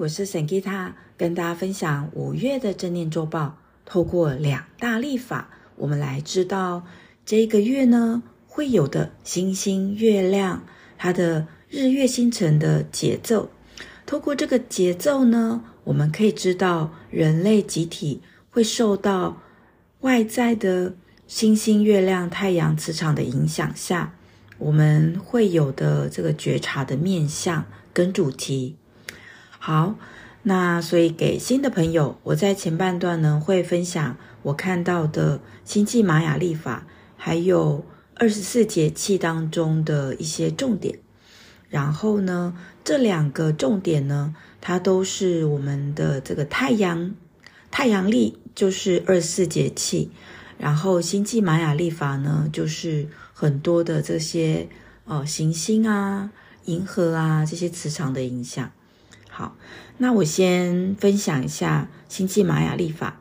我是沈吉他，跟大家分享五月的正念周报。透过两大历法，我们来知道这个月呢会有的星星、月亮，它的日月星辰的节奏。透过这个节奏呢，我们可以知道人类集体会受到外在的星星、月亮、太阳磁场的影响下，我们会有的这个觉察的面向跟主题。好，那所以给新的朋友，我在前半段呢会分享我看到的星际玛雅历法，还有二十四节气当中的一些重点。然后呢，这两个重点呢，它都是我们的这个太阳，太阳历就是二十四节气，然后星际玛雅历法呢，就是很多的这些呃行星啊、银河啊这些磁场的影响。好，那我先分享一下星际玛雅历法。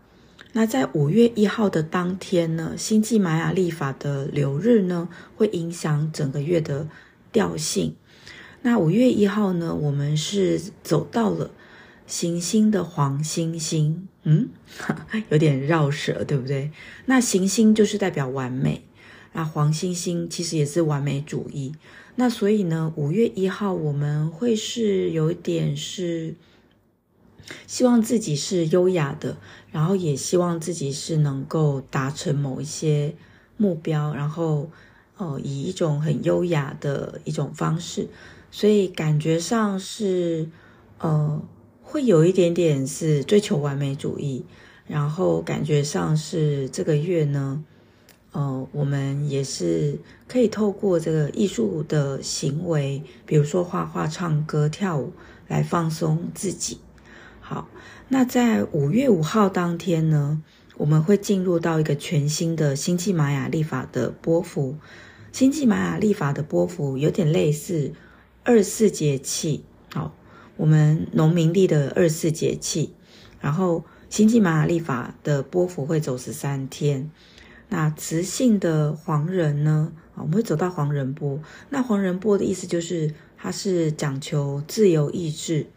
那在五月一号的当天呢，星际玛雅历法的流日呢，会影响整个月的调性。那五月一号呢，我们是走到了行星的黄星星，嗯，有点绕舌，对不对？那行星就是代表完美，那黄星星其实也是完美主义。那所以呢，五月一号我们会是有一点是希望自己是优雅的，然后也希望自己是能够达成某一些目标，然后哦，以一种很优雅的一种方式，所以感觉上是呃，会有一点点是追求完美主义，然后感觉上是这个月呢。呃，我们也是可以透过这个艺术的行为，比如说画画、唱歌、跳舞，来放松自己。好，那在五月五号当天呢，我们会进入到一个全新的星际玛雅历法的波幅。星际玛雅历法的波幅有点类似二四节气，好，我们农民历的二四节气，然后星际玛雅历法的波幅会走十三天。那雌性的黄人呢？啊，我们会走到黄人波。那黄人波的意思就是，它是讲求自由意志，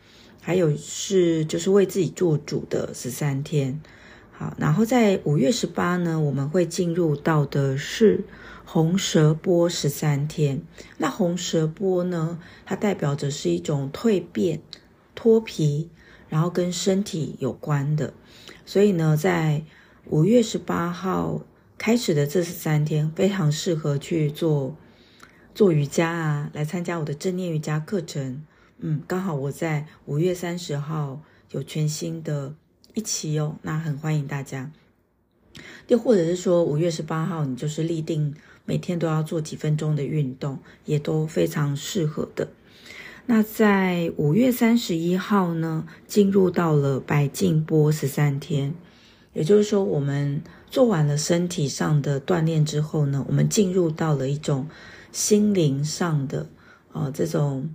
还有是就是为自己做主的十三天。好，然后在五月十八呢，我们会进入到的是红蛇波十三天。那红蛇波呢，它代表着是一种蜕变、脱皮，然后跟身体有关的。所以呢，在五月十八号。开始的这十三天非常适合去做做瑜伽啊，来参加我的正念瑜伽课程。嗯，刚好我在五月三十号有全新的一期哦，那很欢迎大家。又或者是说五月十八号，你就是立定每天都要做几分钟的运动，也都非常适合的。那在五月三十一号呢，进入到了白镜波十三天。也就是说，我们做完了身体上的锻炼之后呢，我们进入到了一种心灵上的呃这种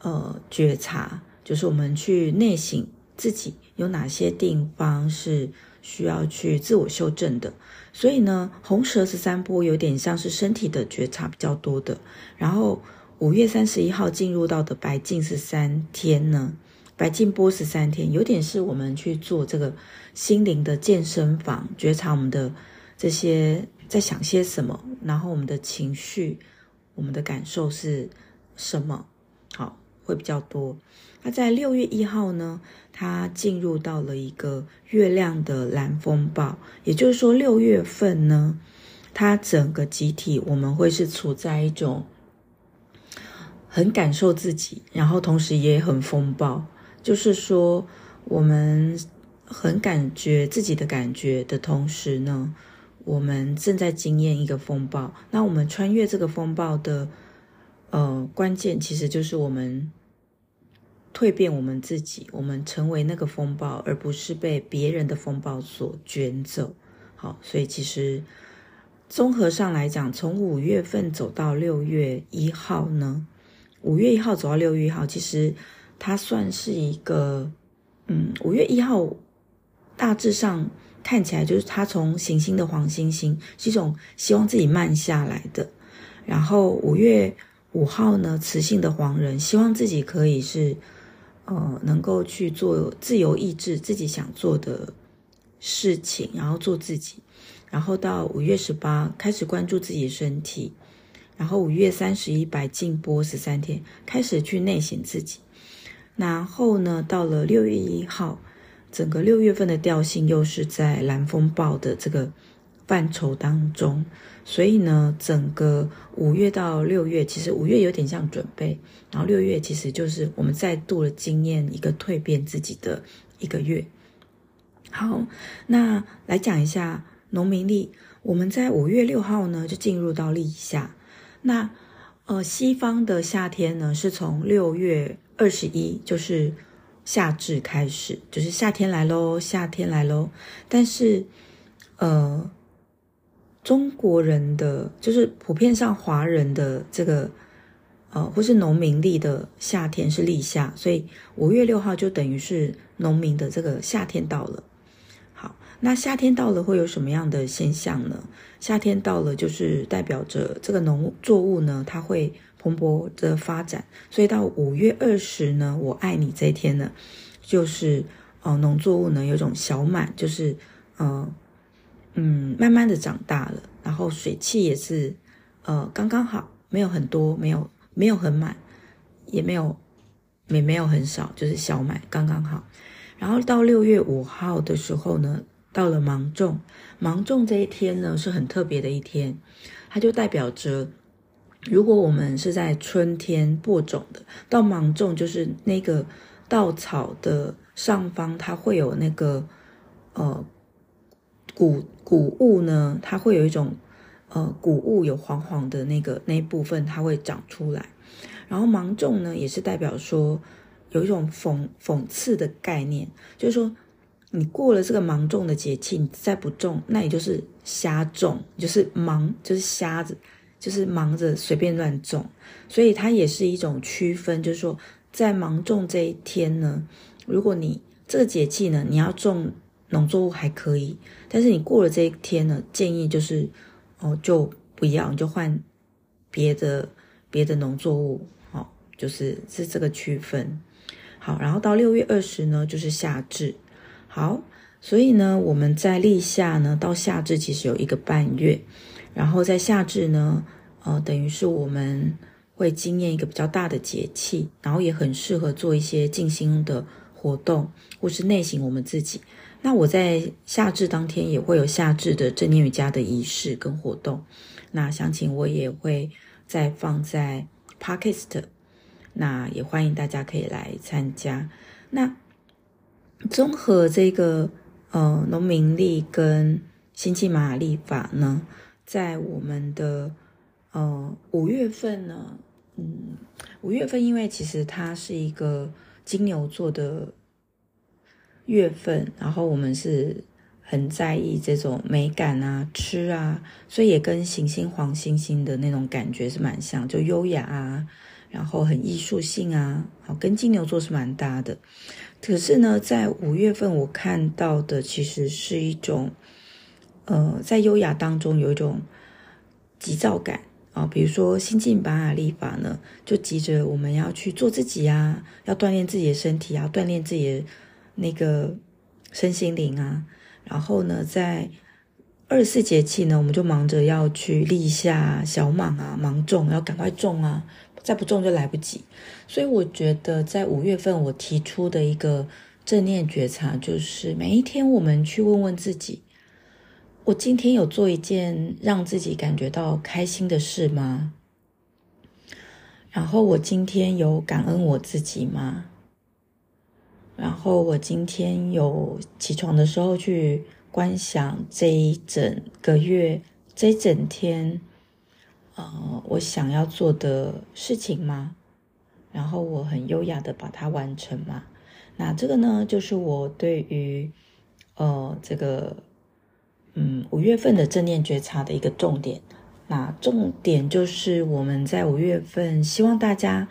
呃觉察，就是我们去内省自己有哪些地方是需要去自我修正的。所以呢，红蛇十三波有点像是身体的觉察比较多的，然后五月三十一号进入到的白镜十三天呢。白净波十三天，有点是我们去做这个心灵的健身房，觉察我们的这些在想些什么，然后我们的情绪、我们的感受是什么，好，会比较多。那在六月一号呢，它进入到了一个月亮的蓝风暴，也就是说六月份呢，它整个集体我们会是处在一种很感受自己，然后同时也很风暴。就是说，我们很感觉自己的感觉的同时呢，我们正在经验一个风暴。那我们穿越这个风暴的，呃，关键其实就是我们蜕变我们自己，我们成为那个风暴，而不是被别人的风暴所卷走。好，所以其实综合上来讲，从五月份走到六月一号呢，五月一号走到六月一号，其实。它算是一个，嗯，五月一号，大致上看起来就是它从行星的黄星星是一种希望自己慢下来的，然后五月五号呢，雌性的黄人希望自己可以是，呃，能够去做自由意志，自己想做的事情，然后做自己。然后到五月十八开始关注自己的身体，然后五月三十一白净波十三天，开始去内省自己。然后呢，到了六月一号，整个六月份的调性又是在蓝风暴的这个范畴当中，所以呢，整个五月到六月，其实五月有点像准备，然后六月其实就是我们再度的经验一个蜕变自己的一个月。好，那来讲一下。农民历，我们在五月六号呢就进入到立夏。那呃，西方的夏天呢是从六月二十一，就是夏至开始，就是夏天来喽，夏天来喽。但是呃，中国人的就是普遍上华人的这个呃，或是农民历的夏天是立夏，所以五月六号就等于是农民的这个夏天到了。那夏天到了会有什么样的现象呢？夏天到了就是代表着这个农作物呢，它会蓬勃的发展。所以到五月二十呢，我爱你这一天呢，就是呃农作物呢有种小满，就是呃嗯慢慢的长大了，然后水汽也是呃刚刚好，没有很多，没有没有很满，也没有也没有很少，就是小满刚刚好。然后到六月五号的时候呢。到了芒种，芒种这一天呢是很特别的一天，它就代表着，如果我们是在春天播种的，到芒种就是那个稻草的上方，它会有那个呃谷谷物呢，它会有一种呃谷物有黄黄的那个那一部分，它会长出来。然后芒种呢，也是代表说有一种讽讽刺的概念，就是说。你过了这个芒种的节气，你再不种，那也就是瞎种，就是忙，就是瞎子，就是忙着随便乱种。所以它也是一种区分，就是说，在芒种这一天呢，如果你这个节气呢，你要种农作物还可以，但是你过了这一天呢，建议就是哦，就不要，你就换别的别的农作物，哦，就是是这个区分。好，然后到六月二十呢，就是夏至。好，所以呢，我们在立夏呢到夏至其实有一个半月，然后在夏至呢，呃，等于是我们会经验一个比较大的节气，然后也很适合做一些静心的活动，或是内省我们自己。那我在夏至当天也会有夏至的正念瑜伽的仪式跟活动，那详情我也会再放在 Podcast，那也欢迎大家可以来参加。那。综合这个呃农民历跟星际玛雅历法呢，在我们的呃五月份呢，嗯，五月份因为其实它是一个金牛座的月份，然后我们是很在意这种美感啊、吃啊，所以也跟行星黄星星的那种感觉是蛮像，就优雅啊，然后很艺术性啊，好，跟金牛座是蛮搭的。可是呢，在五月份我看到的其实是一种，呃，在优雅当中有一种急躁感啊。比如说星际玛雅历法呢，就急着我们要去做自己啊，要锻炼自己的身体啊，锻炼自己的那个身心灵啊。然后呢，在二十四节气呢，我们就忙着要去立夏、小满啊，芒种，要赶快种啊。再不种就来不及，所以我觉得在五月份我提出的一个正念觉察，就是每一天我们去问问自己：我今天有做一件让自己感觉到开心的事吗？然后我今天有感恩我自己吗？然后我今天有起床的时候去观想这一整个月，这一整天。呃，我想要做的事情吗？然后我很优雅的把它完成吗？那这个呢，就是我对于呃这个嗯五月份的正念觉察的一个重点。那重点就是我们在五月份，希望大家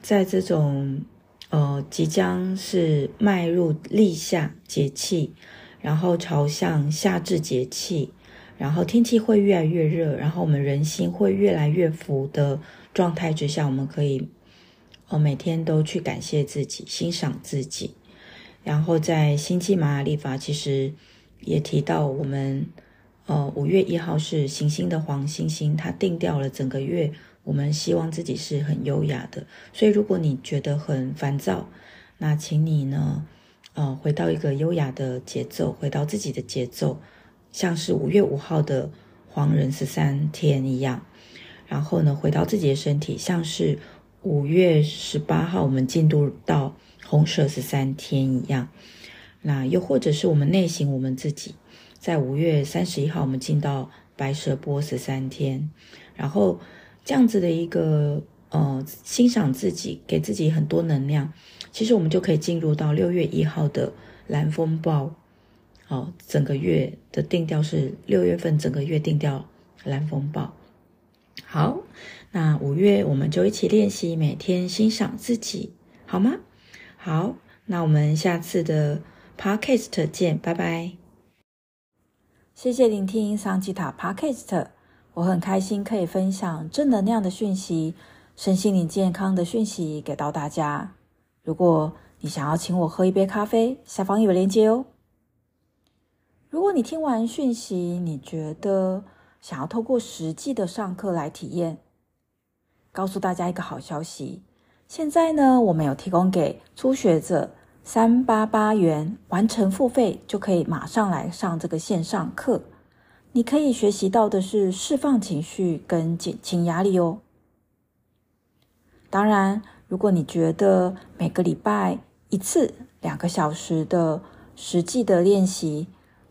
在这种呃即将是迈入立夏节气，然后朝向夏至节气。然后天气会越来越热，然后我们人心会越来越浮的状态之下，我们可以，哦，每天都去感谢自己，欣赏自己。然后在星际玛雅历法，其实也提到我们，呃，五月一号是行星的黄星星，它定调了整个月。我们希望自己是很优雅的，所以如果你觉得很烦躁，那请你呢，呃，回到一个优雅的节奏，回到自己的节奏，像是五月五号的黄人十三天一样。然后呢，回到自己的身体，像是五月十八号我们进入到红蛇十三天一样。那又或者是我们内省我们自己，在五月三十一号我们进到白蛇波十三天，然后。这样子的一个呃，欣赏自己，给自己很多能量，其实我们就可以进入到六月一号的蓝风暴。好、整个月的定调是六月份，整个月定调蓝风暴。好，那五月我们就一起练习每天欣赏自己，好吗？好，那我们下次的 Podcast 见，拜拜。谢谢聆听桑吉塔 Podcast。我很开心可以分享正能量的讯息、身心灵健康的讯息给到大家。如果你想要请我喝一杯咖啡，下方有链接哦。如果你听完讯息，你觉得想要透过实际的上课来体验，告诉大家一个好消息：现在呢，我们有提供给初学者三八八元完成付费，就可以马上来上这个线上课。你可以学习到的是释放情绪跟减轻压力哦。当然，如果你觉得每个礼拜一次两个小时的实际的练习、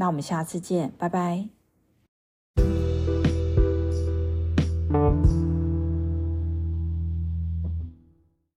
那我们下次见，拜拜。